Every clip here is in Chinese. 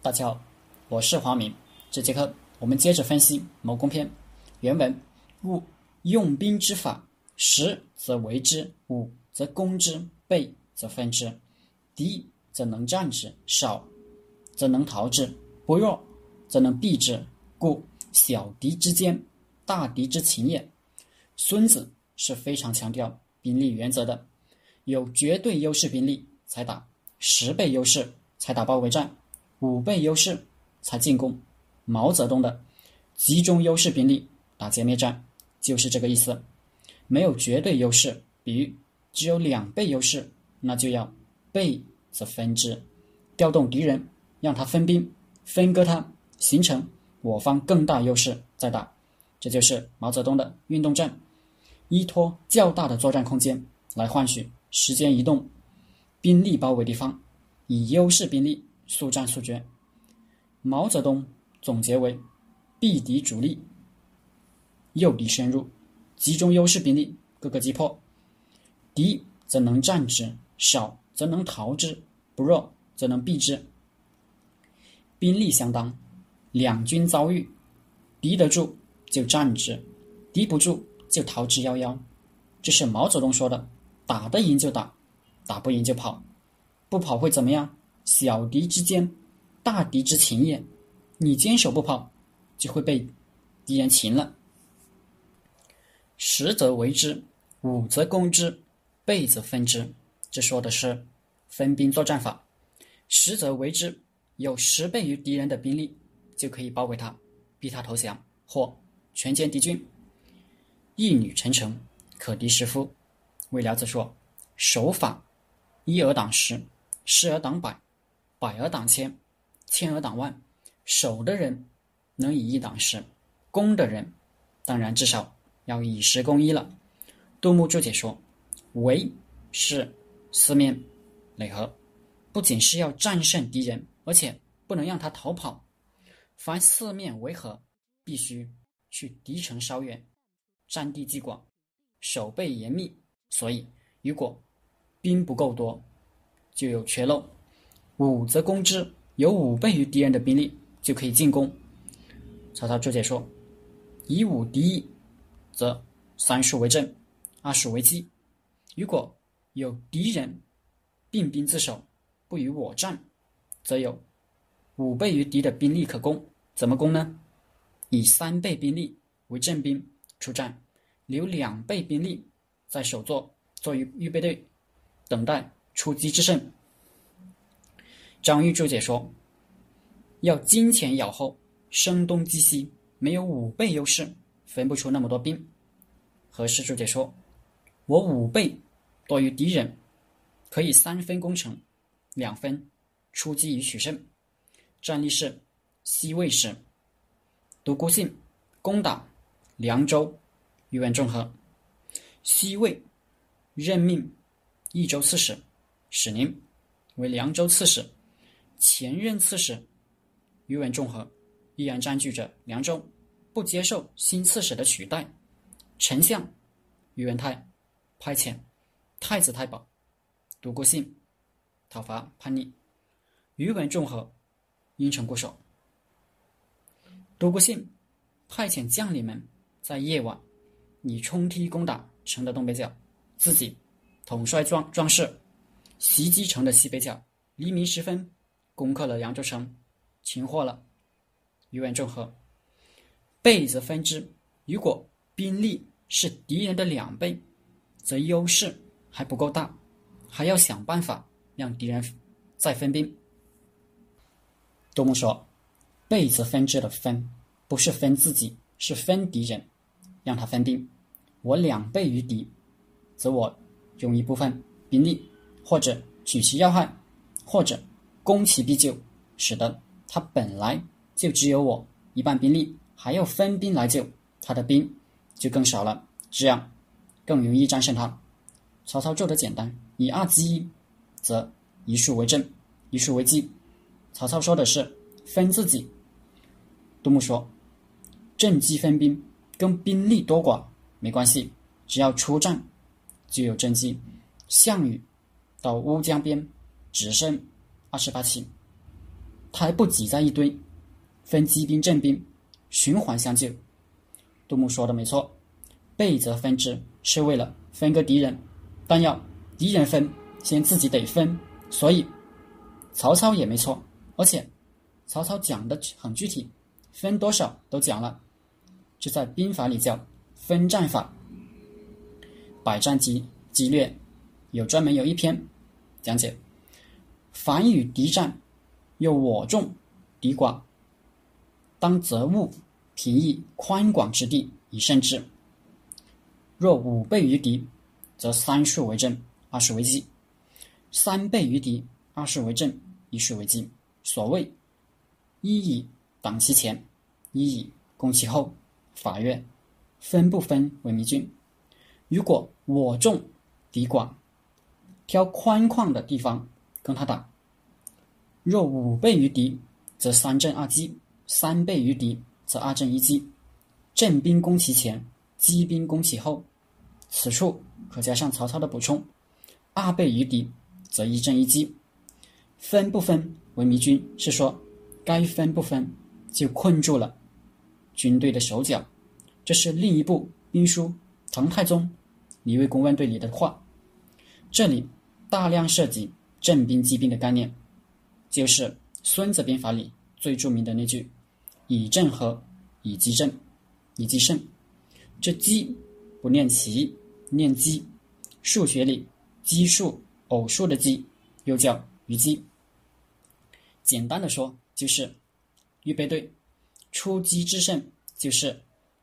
大家好，我是华明。这节课我们接着分析《谋攻篇》原文：物用兵之法，十则为之，五则攻之，备则分之。敌则能战之，少则能逃之，不弱则能避之。故小敌之坚，大敌之勤也。孙子是非常强调兵力原则的，有绝对优势兵力才打，十倍优势才打包围战。五倍优势才进攻。毛泽东的集中优势兵力打歼灭战就是这个意思。没有绝对优势，比喻只有两倍优势，那就要倍则分之，调动敌人，让他分兵，分割他，形成我方更大优势再打。这就是毛泽东的运动战，依托较大的作战空间来换取时间移动，兵力包围敌方，以优势兵力。速战速决。毛泽东总结为：避敌主力，诱敌深入，集中优势兵力，各个击破。敌则能战之，少则能逃之，不弱则能避之。兵力相当，两军遭遇，敌得住就战之，敌不住就逃之夭夭。这是毛泽东说的：打得赢就打，打不赢就跑，不跑会怎么样？小敌之坚，大敌之情也。你坚守不跑，就会被敌人擒了。十则为之，五则攻之，备则分之。这说的是分兵作战法。十则为之，有十倍于敌人的兵力，就可以包围他，逼他投降或全歼敌军。一女成城，可敌十夫。魏辽子说：守法，一而挡十，十而挡百。百而挡千，千而挡万，守的人能以一挡十，攻的人当然至少要以十攻一了。杜牧注解说：“围是四面垒合，不仅是要战胜敌人，而且不能让他逃跑。凡四面围合，必须去敌城稍远，占地既广，守备严密。所以，如果兵不够多，就有缺漏。”五则攻之，有五倍于敌人的兵力就可以进攻。曹操注解说：“以五敌一，则三数为阵，二数为击。如果有敌人并兵自守，不与我战，则有五倍于敌的兵力可攻。怎么攻呢？以三倍兵力为阵兵出战，留两倍兵力在首座作为预备队，等待出击之胜。”张玉柱解说：“要金钱咬后，声东击西，没有五倍优势，分不出那么多兵。”何世柱解说：“我五倍多于敌人，可以三分攻城，两分出击以取胜。战例是西魏时，独孤信攻打凉州，宇文仲和，西魏任命益州刺史史宁为凉州刺史。”前任刺史宇文仲和依然占据着凉州，不接受新刺史的取代。丞相宇文泰派遣太子太保独孤信讨伐叛逆，宇文仲和应承固守。独孤信派遣将领们在夜晚以冲梯攻打城的东北角，自己统帅壮壮士袭击城的西北角。黎明时分。攻克了扬州城，擒获了宇文仲和。倍则分之，如果兵力是敌人的两倍，则优势还不够大，还要想办法让敌人再分兵。杜牧说：“倍则分之的分，不是分自己，是分敌人，让他分兵。我两倍于敌，则我用一部分兵力，或者取其要害，或者。”攻其必救，使得他本来就只有我一半兵力，还要分兵来救他的兵就更少了，这样更容易战胜他。曹操做的简单，以二击一，则一数为正，一数为击。曹操说的是分自己。杜牧说，阵机分兵跟兵力多寡没关系，只要出战就有阵机。项羽到乌江边只剩。二十八期，他还不挤在一堆，分机兵、阵兵，循环相救。杜牧说的没错，备则分之是为了分割敌人，但要敌人分，先自己得分。所以曹操也没错，而且曹操讲的很具体，分多少都讲了，这在兵法里叫分战法。百战机激略有专门有一篇讲解，凡与敌战，有我众敌寡，当择物。平易宽广之地以胜之。若五倍于敌，则三数为正，二数为吉；三倍于敌，二数为正，一数为吉。所谓一以挡其前，一以攻其后。法曰：分不分为迷君。如果我众敌寡，挑宽旷的地方跟他打。若五倍于敌，则三阵二击；三倍于敌。则二阵一击，正兵攻其前，击兵攻其后。此处可加上曹操的补充：二倍于敌，则一阵一击。分不分为迷军，是说该分不分就困住了军队的手脚。这是另一部兵书《唐太宗李卫公问对》里的话。这里大量涉及正兵击兵的概念，就是《孙子兵法》里最著名的那句。以正合，以奇正，以奇胜。这奇不念奇，念奇。数学里奇数、偶数的奇又叫余奇。简单的说，就是预备队出击制胜，就是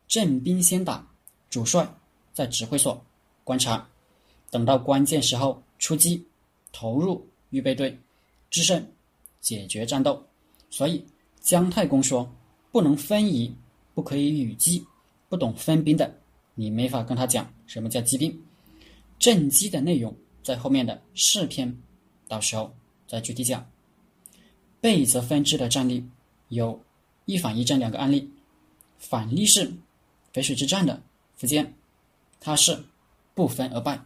正兵先打，主帅在指挥所观察，等到关键时候出击，投入预备队制胜，解决战斗。所以姜太公说。不能分移，不可以与机。不懂分兵的，你没法跟他讲什么叫击兵。正机的内容在后面的四篇，到时候再具体讲。备则分之的战例有一反一正两个案例。反例是淝水之战的苻坚，他是不分而败。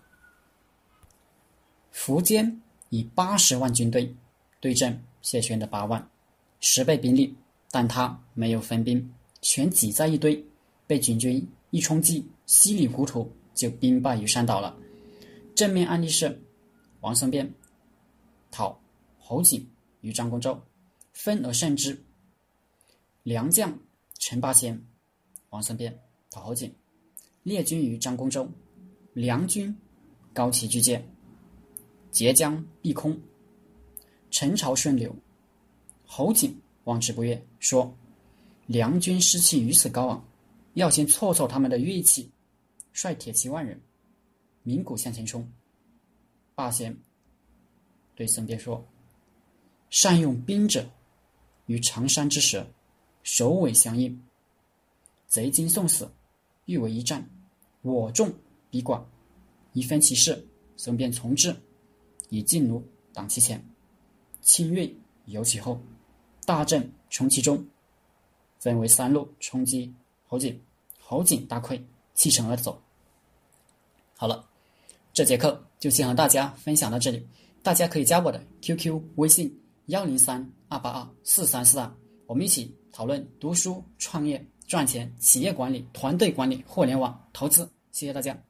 苻坚以八十万军队对阵谢玄的八万，十倍兵力。但他没有分兵，全挤在一堆，被军军一冲击，稀里糊涂就兵败于山岛了。正面案例是王孙辩讨侯景于张公州，分而胜之。良将陈霸先、王孙辩讨侯景，列军于张公州，梁军高齐拒界，截江必空，陈朝顺流，侯景。望之不悦，说：“梁军士气如此高昂，要先挫挫他们的锐气，率铁骑万人，鸣鼓向前冲。”霸先对孙膑说：“善用兵者，与长山之蛇，首尾相应。贼今送死，欲为一战，我众敌寡，一分其势。孙膑从之，以劲弩挡其前，轻锐游其后。”大阵冲其中，分为三路冲击侯景，侯景大溃，弃城而走。好了，这节课就先和大家分享到这里，大家可以加我的 QQ 微信幺零三二八二四三四二，我们一起讨论读书、创业、赚钱、企业管理、团队管理、互联网投资。谢谢大家。